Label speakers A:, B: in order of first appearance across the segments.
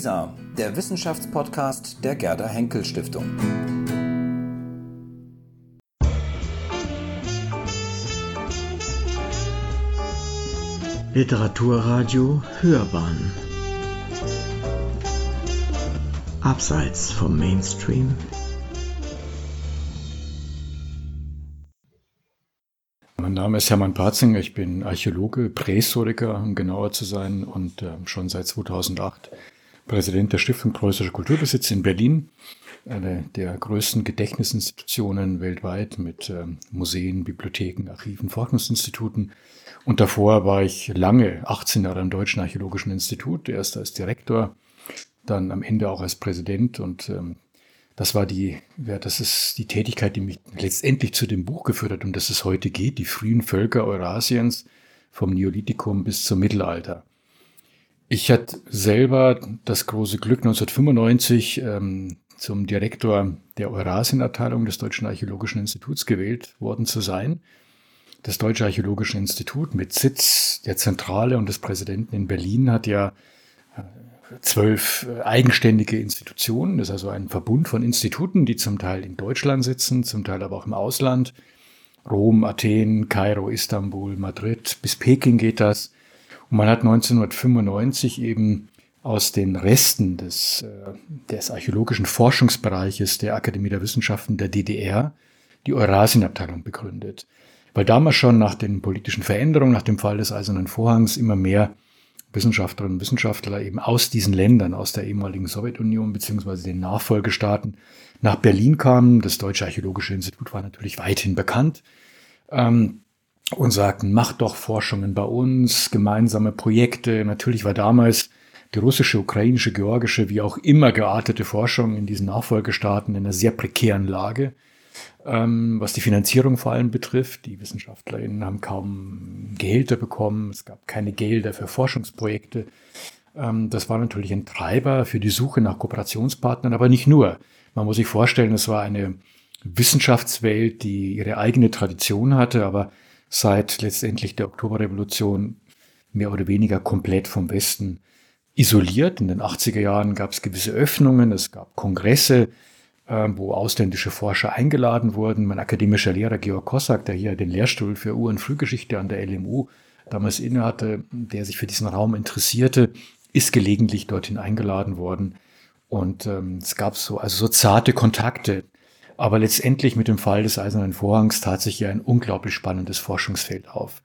A: WISA, der Wissenschaftspodcast der Gerda Henkel Stiftung.
B: Literaturradio Hörbahn. Abseits vom Mainstream.
C: Mein Name ist Hermann Patzinger, ich bin Archäologe, Prähistoriker, um genauer zu sein, und äh, schon seit 2008 Präsident der Stiftung Preußischer Kulturbesitz in Berlin, eine der größten Gedächtnisinstitutionen weltweit mit äh, Museen, Bibliotheken, Archiven, Forschungsinstituten. Und davor war ich lange, 18 Jahre am Deutschen Archäologischen Institut, erst als Direktor, dann am Ende auch als Präsident und ähm, das war die, ja, das ist die Tätigkeit, die mich letztendlich zu dem Buch geführt hat, um das es heute geht, die frühen Völker Eurasiens vom Neolithikum bis zum Mittelalter. Ich hatte selber das große Glück, 1995 ähm, zum Direktor der Eurasienabteilung des Deutschen Archäologischen Instituts gewählt worden zu sein. Das Deutsche Archäologische Institut mit Sitz der Zentrale und des Präsidenten in Berlin hat ja äh, zwölf äh, eigenständige Institutionen. Das ist also ein Verbund von Instituten, die zum Teil in Deutschland sitzen, zum Teil aber auch im Ausland. Rom, Athen, Kairo, Istanbul, Madrid, bis Peking geht das. Und man hat 1995 eben aus den Resten des, äh, des archäologischen Forschungsbereiches der Akademie der Wissenschaften der DDR die Eurasienabteilung begründet. Weil damals schon nach den politischen Veränderungen, nach dem Fall des Eisernen Vorhangs immer mehr Wissenschaftlerinnen und Wissenschaftler eben aus diesen Ländern, aus der ehemaligen Sowjetunion beziehungsweise den Nachfolgestaaten nach Berlin kamen. Das Deutsche Archäologische Institut war natürlich weithin bekannt ähm, und sagten, macht doch Forschungen bei uns, gemeinsame Projekte. Natürlich war damals die russische, ukrainische, georgische, wie auch immer geartete Forschung in diesen Nachfolgestaaten in einer sehr prekären Lage ähm, was die Finanzierung vor allem betrifft. Die WissenschaftlerInnen haben kaum Gehälter bekommen, es gab keine Gelder für Forschungsprojekte. Ähm, das war natürlich ein Treiber für die Suche nach Kooperationspartnern, aber nicht nur. Man muss sich vorstellen, es war eine Wissenschaftswelt, die ihre eigene Tradition hatte, aber seit letztendlich der Oktoberrevolution mehr oder weniger komplett vom Westen isoliert. In den 80er Jahren gab es gewisse Öffnungen, es gab Kongresse, ähm, wo ausländische Forscher eingeladen wurden. Mein akademischer Lehrer Georg Kossack, der hier den Lehrstuhl für Ur- und Frühgeschichte an der LMU damals innehatte, der sich für diesen Raum interessierte, ist gelegentlich dorthin eingeladen worden. Und ähm, es gab so, also so zarte Kontakte. Aber letztendlich mit dem Fall des Eisernen Vorhangs tat sich hier ein unglaublich spannendes Forschungsfeld auf.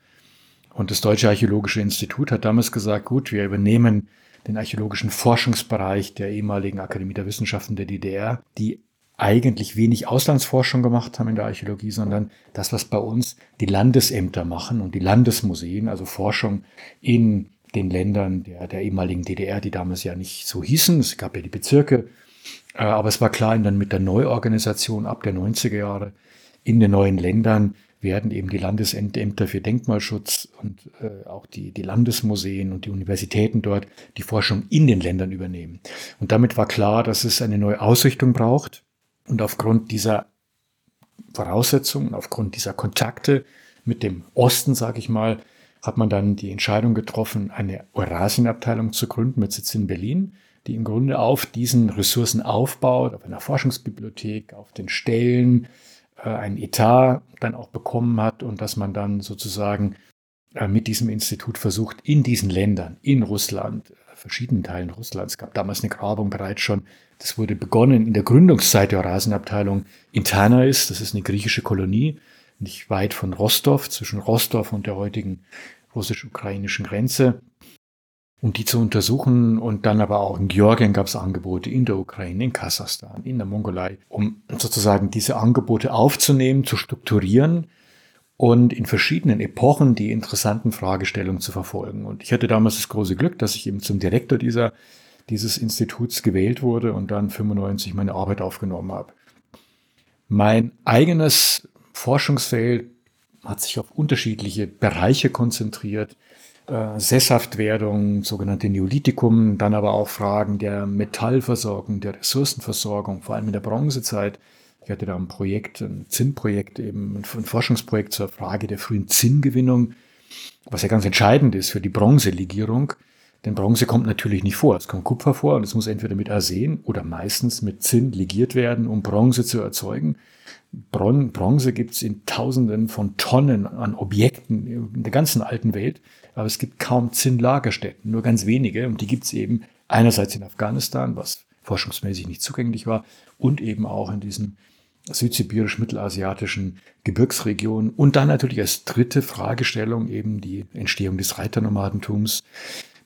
C: Und das Deutsche Archäologische Institut hat damals gesagt, gut, wir übernehmen den archäologischen Forschungsbereich der ehemaligen Akademie der Wissenschaften der DDR, die eigentlich wenig Auslandsforschung gemacht haben in der Archäologie, sondern das, was bei uns die Landesämter machen und die Landesmuseen, also Forschung in den Ländern der, der ehemaligen DDR, die damals ja nicht so hießen. Es gab ja die Bezirke, aber es war klar, dann mit der Neuorganisation ab der 90er Jahre in den neuen Ländern werden eben die Landesämter für Denkmalschutz und äh, auch die, die Landesmuseen und die Universitäten dort die Forschung in den Ländern übernehmen. Und damit war klar, dass es eine neue Ausrichtung braucht und aufgrund dieser Voraussetzungen, aufgrund dieser Kontakte mit dem Osten, sage ich mal, hat man dann die Entscheidung getroffen, eine Eurasienabteilung zu gründen mit Sitz in Berlin, die im Grunde auf diesen Ressourcen aufbaut, auf einer Forschungsbibliothek, auf den Stellen, äh, ein Etat dann auch bekommen hat und dass man dann sozusagen äh, mit diesem Institut versucht, in diesen Ländern, in Russland, verschiedenen Teilen Russlands, gab damals eine Grabung bereits schon, das wurde begonnen in der Gründungszeit der Eurasienabteilung in Tanais, das ist eine griechische Kolonie, nicht weit von Rostov, zwischen Rostov und der heutigen russisch-ukrainischen Grenze, um die zu untersuchen. Und dann aber auch in Georgien gab es Angebote, in der Ukraine, in Kasachstan, in der Mongolei, um sozusagen diese Angebote aufzunehmen, zu strukturieren und in verschiedenen Epochen die interessanten Fragestellungen zu verfolgen. Und ich hatte damals das große Glück, dass ich eben zum Direktor dieser dieses Instituts gewählt wurde und dann 95 meine Arbeit aufgenommen habe. Mein eigenes Forschungsfeld hat sich auf unterschiedliche Bereiche konzentriert. Äh, Sesshaftwerdung, sogenannte Neolithikum, dann aber auch Fragen der Metallversorgung, der Ressourcenversorgung, vor allem in der Bronzezeit. Ich hatte da ein Projekt, ein Zinnprojekt, eben ein Forschungsprojekt zur Frage der frühen Zinngewinnung, was ja ganz entscheidend ist für die Bronzelegierung Denn Bronze kommt natürlich nicht vor. Es kommt Kupfer vor und es muss entweder mit Arsen oder meistens mit Zinn legiert werden, um Bronze zu erzeugen. Bron Bronze gibt es in Tausenden von Tonnen an Objekten in der ganzen alten Welt, aber es gibt kaum Zinnlagerstätten, nur ganz wenige. Und die gibt es eben einerseits in Afghanistan, was forschungsmäßig nicht zugänglich war, und eben auch in diesen südsibirisch-mittelasiatischen Gebirgsregionen. Und dann natürlich als dritte Fragestellung eben die Entstehung des Reiternomadentums.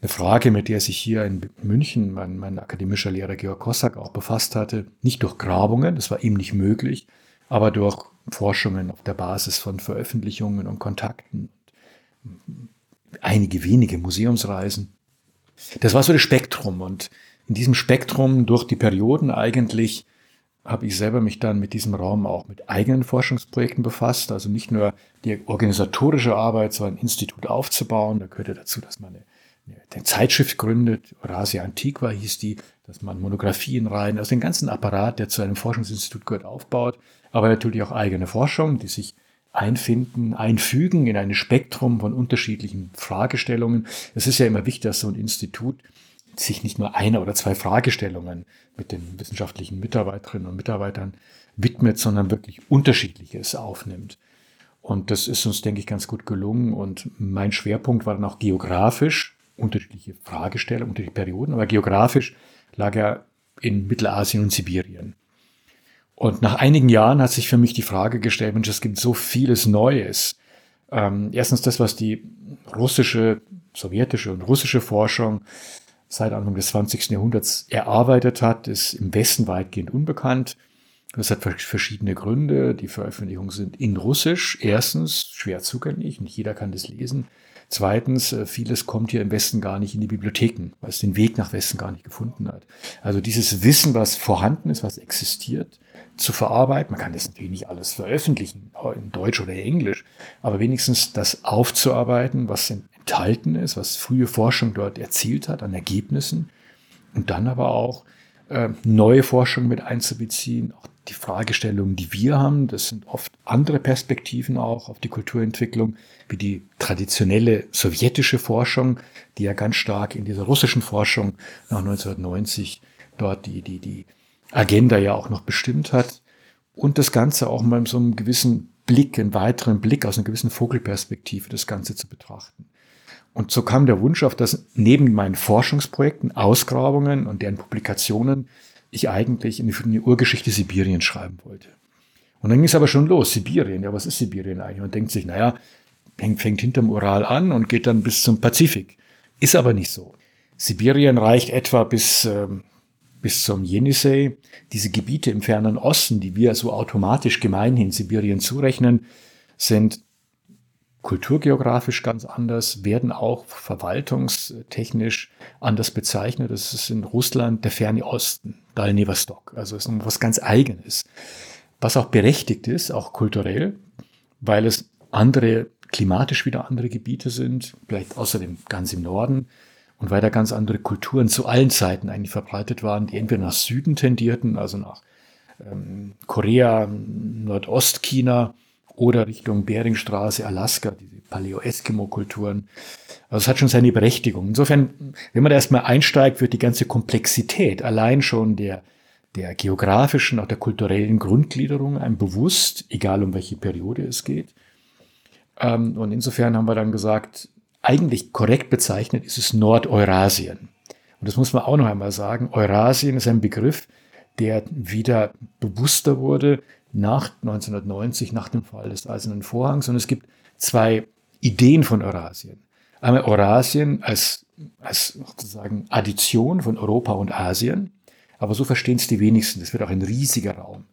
C: Eine Frage, mit der sich hier in München mein, mein akademischer Lehrer Georg Kossack auch befasst hatte. Nicht durch Grabungen, das war ihm nicht möglich, aber durch Forschungen auf der Basis von Veröffentlichungen und Kontakten. Einige wenige Museumsreisen. Das war so das Spektrum und in diesem Spektrum durch die Perioden eigentlich habe ich selber mich dann mit diesem Raum auch mit eigenen Forschungsprojekten befasst. Also nicht nur die organisatorische Arbeit, so ein Institut aufzubauen. Da gehörte dazu, dass man eine, eine Zeitschrift gründet. Eurasia Antiqua hieß die, dass man Monographien rein, also den ganzen Apparat, der zu einem Forschungsinstitut gehört, aufbaut. Aber natürlich auch eigene Forschung, die sich einfinden, einfügen in ein Spektrum von unterschiedlichen Fragestellungen. Es ist ja immer wichtig, dass so ein Institut sich nicht nur einer oder zwei Fragestellungen mit den wissenschaftlichen Mitarbeiterinnen und Mitarbeitern widmet, sondern wirklich unterschiedliches aufnimmt. Und das ist uns, denke ich, ganz gut gelungen. Und mein Schwerpunkt war dann auch geografisch, unterschiedliche Fragestellungen, unterschiedliche Perioden, aber geografisch lag er in Mittelasien und Sibirien. Und nach einigen Jahren hat sich für mich die Frage gestellt, Mensch, es gibt so vieles Neues. Ähm, erstens das, was die russische, sowjetische und russische Forschung seit Anfang des 20. Jahrhunderts erarbeitet hat, ist im Westen weitgehend unbekannt. Das hat verschiedene Gründe. Die Veröffentlichungen sind in Russisch. Erstens schwer zugänglich, nicht jeder kann das lesen. Zweitens, äh, vieles kommt hier im Westen gar nicht in die Bibliotheken, weil es den Weg nach Westen gar nicht gefunden hat. Also dieses Wissen, was vorhanden ist, was existiert, zu verarbeiten. Man kann das natürlich nicht alles veröffentlichen, in Deutsch oder Englisch, aber wenigstens das aufzuarbeiten, was enthalten ist, was frühe Forschung dort erzielt hat an Ergebnissen und dann aber auch äh, neue Forschung mit einzubeziehen, auch die Fragestellungen, die wir haben, das sind oft andere Perspektiven auch auf die Kulturentwicklung, wie die traditionelle sowjetische Forschung, die ja ganz stark in dieser russischen Forschung nach 1990 dort die, die, die Agenda ja auch noch bestimmt hat. Und das Ganze auch mal so einem gewissen Blick, einen weiteren Blick aus einer gewissen Vogelperspektive das Ganze zu betrachten. Und so kam der Wunsch auf, dass neben meinen Forschungsprojekten, Ausgrabungen und deren Publikationen ich eigentlich eine Urgeschichte Sibiriens schreiben wollte. Und dann ging es aber schon los, Sibirien. Ja, was ist Sibirien eigentlich? Man denkt sich, naja, fängt hinterm Ural an und geht dann bis zum Pazifik. Ist aber nicht so. Sibirien reicht etwa bis, ähm, bis zum Jenisei. Diese Gebiete im fernen Osten, die wir so automatisch gemeinhin Sibirien zurechnen, sind kulturgeografisch ganz anders, werden auch verwaltungstechnisch anders bezeichnet. Das ist in Russland der ferne Osten, Dalnevostok. Also ist noch was ganz Eigenes. Was auch berechtigt ist, auch kulturell, weil es andere, klimatisch wieder andere Gebiete sind, vielleicht außerdem ganz im Norden und weil da ganz andere Kulturen zu allen Zeiten eigentlich verbreitet waren, die entweder nach Süden tendierten, also nach ähm, Korea, Nordostchina, oder Richtung Beringstraße, Alaska, diese Paleo-Eskimo-Kulturen. Also es hat schon seine Berechtigung. Insofern, wenn man da erstmal einsteigt, wird die ganze Komplexität allein schon der, der geografischen, auch der kulturellen Grundgliederung einem bewusst, egal um welche Periode es geht. Ähm, und insofern haben wir dann gesagt, eigentlich korrekt bezeichnet ist es Nordeurasien. Und das muss man auch noch einmal sagen. Eurasien ist ein Begriff, der wieder bewusster wurde, nach 1990, nach dem Fall des Eisernen Vorhangs. Und es gibt zwei Ideen von Eurasien. Einmal Eurasien als, als sozusagen Addition von Europa und Asien. Aber so verstehen es die wenigsten. Das wird auch ein riesiger Raum.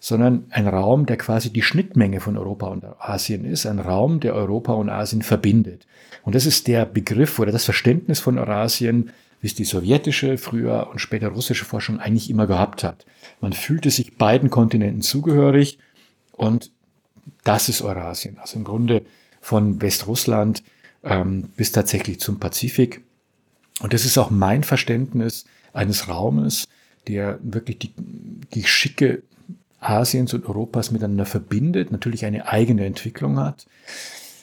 C: Sondern ein Raum, der quasi die Schnittmenge von Europa und Asien ist. Ein Raum, der Europa und Asien verbindet. Und das ist der Begriff oder das Verständnis von Eurasien, wie es die sowjetische, früher und später russische Forschung eigentlich immer gehabt hat. Man fühlte sich beiden Kontinenten zugehörig und das ist Eurasien. Also im Grunde von Westrussland ähm, bis tatsächlich zum Pazifik. Und das ist auch mein Verständnis eines Raumes, der wirklich die, die Schicke Asiens und Europas miteinander verbindet, natürlich eine eigene Entwicklung hat.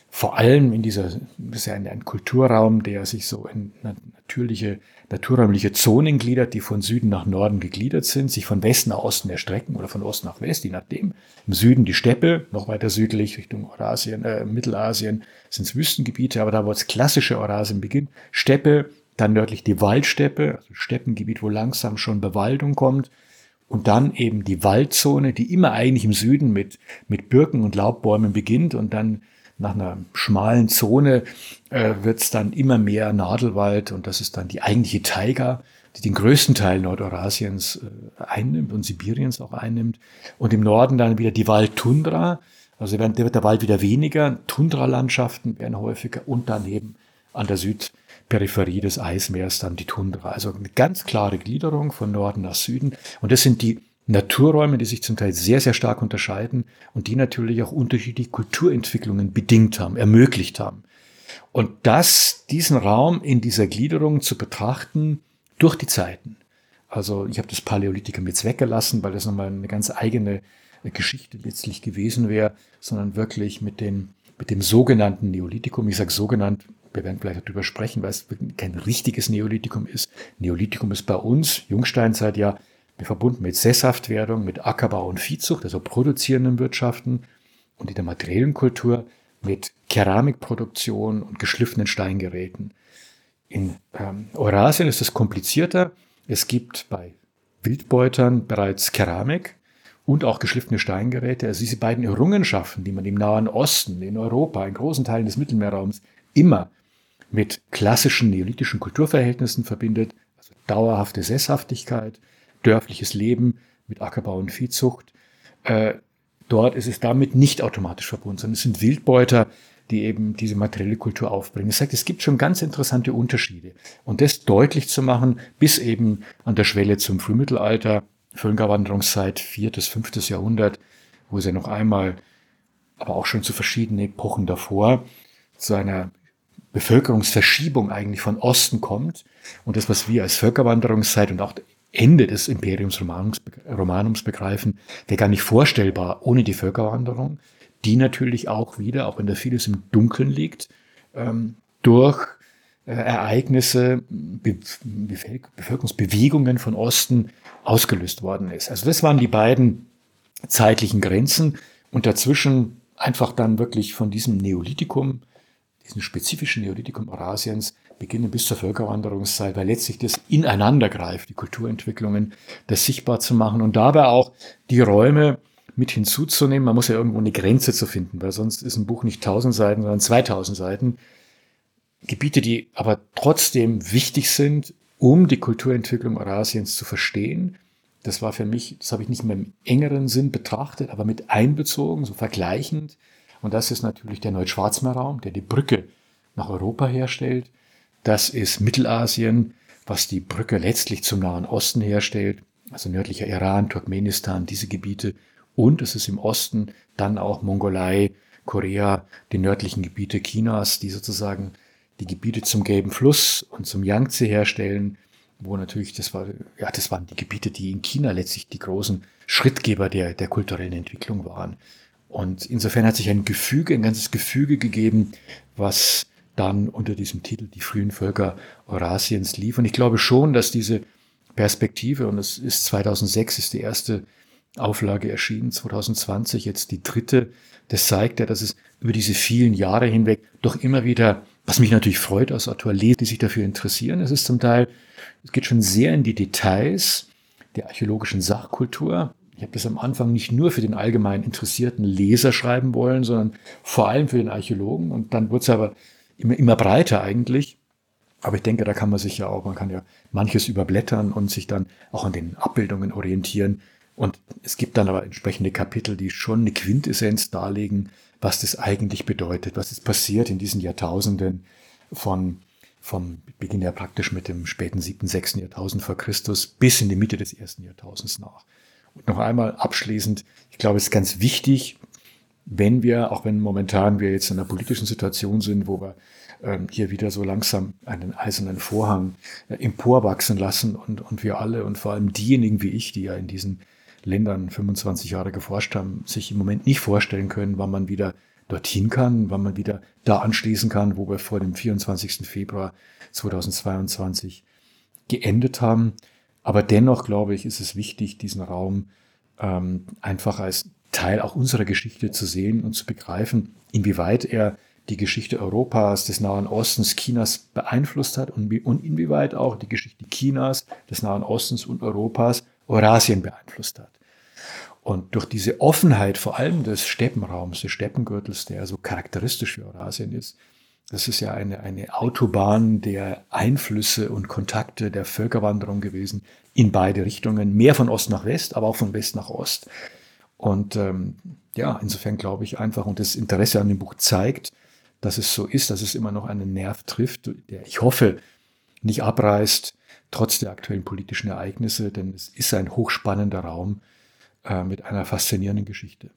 C: Vor allem in dieser, das ist ja ein, ein Kulturraum, der sich so in natürliche, naturräumliche Zonen gliedert, die von Süden nach Norden gegliedert sind, sich von Westen nach Osten erstrecken oder von Ost nach West, je nachdem. Im Süden die Steppe, noch weiter südlich Richtung Eurasien, äh, Mittelasien sind es Wüstengebiete, aber da wo das klassische Eurasien beginnt, Steppe, dann nördlich die Waldsteppe, also Steppengebiet, wo langsam schon Bewaldung kommt, und dann eben die Waldzone, die immer eigentlich im Süden mit, mit Birken und Laubbäumen beginnt und dann nach einer schmalen Zone äh, wird es dann immer mehr Nadelwald und das ist dann die eigentliche Taiga, die den größten Teil Nordorasiens äh, einnimmt und Sibiriens auch einnimmt. Und im Norden dann wieder die Waldtundra, also wird der Wald wieder weniger, Tundralandschaften werden häufiger und daneben an der Südperipherie des Eismeers dann die Tundra. Also eine ganz klare Gliederung von Norden nach Süden. Und das sind die Naturräume, die sich zum Teil sehr, sehr stark unterscheiden und die natürlich auch unterschiedliche Kulturentwicklungen bedingt haben, ermöglicht haben. Und das, diesen Raum in dieser Gliederung zu betrachten durch die Zeiten. Also ich habe das Paläolithikum jetzt weggelassen, weil das nochmal eine ganz eigene Geschichte letztlich gewesen wäre, sondern wirklich mit dem, mit dem sogenannten Neolithikum. Ich sage sogenannt, wir werden vielleicht darüber sprechen, weil es kein richtiges Neolithikum ist. Neolithikum ist bei uns, Jungsteinzeit ja, verbunden mit Sesshaftwerdung, mit Ackerbau und Viehzucht, also produzierenden Wirtschaften und in der materiellen Kultur mit Keramikproduktion und geschliffenen Steingeräten. In ähm, Eurasien ist es komplizierter. Es gibt bei Wildbeutern bereits Keramik und auch geschliffene Steingeräte. Also diese beiden Errungenschaften, die man im Nahen Osten, in Europa, in großen Teilen des Mittelmeerraums immer mit klassischen neolithischen Kulturverhältnissen verbindet, also dauerhafte Sesshaftigkeit, dörfliches Leben mit Ackerbau und Viehzucht. Äh, dort ist es damit nicht automatisch verbunden, sondern es sind Wildbeuter, die eben diese materielle Kultur aufbringen. Das heißt, es gibt schon ganz interessante Unterschiede. Und das deutlich zu machen, bis eben an der Schwelle zum Frühmittelalter, Völkerwanderungszeit, viertes, fünftes Jahrhundert, wo es ja noch einmal, aber auch schon zu verschiedenen Epochen davor, zu einer Bevölkerungsverschiebung eigentlich von Osten kommt. Und das, was wir als Völkerwanderungszeit und auch Ende des Imperiums Romanums, Romanums begreifen, wäre gar nicht vorstellbar ohne die Völkerwanderung, die natürlich auch wieder, auch wenn da vieles im Dunkeln liegt, ähm, durch äh, Ereignisse, Be Bevölkerungsbewegungen von Osten ausgelöst worden ist. Also das waren die beiden zeitlichen Grenzen und dazwischen einfach dann wirklich von diesem Neolithikum, diesem spezifischen Neolithikum Eurasiens, beginnen bis zur Völkerwanderungszeit, weil letztlich das ineinander greift, die Kulturentwicklungen, das sichtbar zu machen und dabei auch die Räume mit hinzuzunehmen. Man muss ja irgendwo eine Grenze zu finden, weil sonst ist ein Buch nicht 1000 Seiten, sondern 2000 Seiten. Gebiete, die aber trotzdem wichtig sind, um die Kulturentwicklung Eurasiens zu verstehen. Das war für mich, das habe ich nicht mehr im engeren Sinn betrachtet, aber mit einbezogen, so vergleichend. Und das ist natürlich der Neuschwarzmeerraum, der die Brücke nach Europa herstellt. Das ist Mittelasien, was die Brücke letztlich zum Nahen Osten herstellt, also nördlicher Iran, Turkmenistan, diese Gebiete. Und es ist im Osten dann auch Mongolei, Korea, die nördlichen Gebiete Chinas, die sozusagen die Gebiete zum Gelben Fluss und zum Yangtze herstellen, wo natürlich, das war, ja, das waren die Gebiete, die in China letztlich die großen Schrittgeber der, der kulturellen Entwicklung waren. Und insofern hat sich ein Gefüge, ein ganzes Gefüge gegeben, was dann unter diesem Titel Die frühen Völker Eurasiens lief. Und ich glaube schon, dass diese Perspektive, und es ist 2006 ist die erste Auflage erschienen, 2020 jetzt die dritte, das zeigt ja, dass es über diese vielen Jahre hinweg doch immer wieder, was mich natürlich freut Autor, lest, die sich dafür interessieren. Es ist zum Teil, es geht schon sehr in die Details der archäologischen Sachkultur. Ich habe das am Anfang nicht nur für den allgemein interessierten Leser schreiben wollen, sondern vor allem für den Archäologen. Und dann wurde es aber immer, immer breiter eigentlich. Aber ich denke, da kann man sich ja auch, man kann ja manches überblättern und sich dann auch an den Abbildungen orientieren. Und es gibt dann aber entsprechende Kapitel, die schon eine Quintessenz darlegen, was das eigentlich bedeutet, was ist passiert in diesen Jahrtausenden von, vom Beginn ja praktisch mit dem späten siebten, sechsten Jahrtausend vor Christus bis in die Mitte des ersten Jahrtausends nach. Und noch einmal abschließend, ich glaube, es ist ganz wichtig, wenn wir, auch wenn momentan wir jetzt in einer politischen Situation sind, wo wir ähm, hier wieder so langsam einen eisernen Vorhang äh, emporwachsen lassen und, und wir alle und vor allem diejenigen wie ich, die ja in diesen Ländern 25 Jahre geforscht haben, sich im Moment nicht vorstellen können, wann man wieder dorthin kann, wann man wieder da anschließen kann, wo wir vor dem 24. Februar 2022 geendet haben. Aber dennoch, glaube ich, ist es wichtig, diesen Raum ähm, einfach als Teil auch unserer Geschichte zu sehen und zu begreifen, inwieweit er die Geschichte Europas, des Nahen Ostens, Chinas beeinflusst hat und, und inwieweit auch die Geschichte Chinas, des Nahen Ostens und Europas Eurasien beeinflusst hat. Und durch diese Offenheit vor allem des Steppenraums, des Steppengürtels, der so charakteristisch für Eurasien ist, das ist ja eine, eine Autobahn der Einflüsse und Kontakte der Völkerwanderung gewesen in beide Richtungen, mehr von Ost nach West, aber auch von West nach Ost. Und ähm, ja, insofern glaube ich einfach, und das Interesse an dem Buch zeigt, dass es so ist, dass es immer noch einen Nerv trifft, der ich hoffe nicht abreißt, trotz der aktuellen politischen Ereignisse, denn es ist ein hochspannender Raum äh, mit einer faszinierenden Geschichte.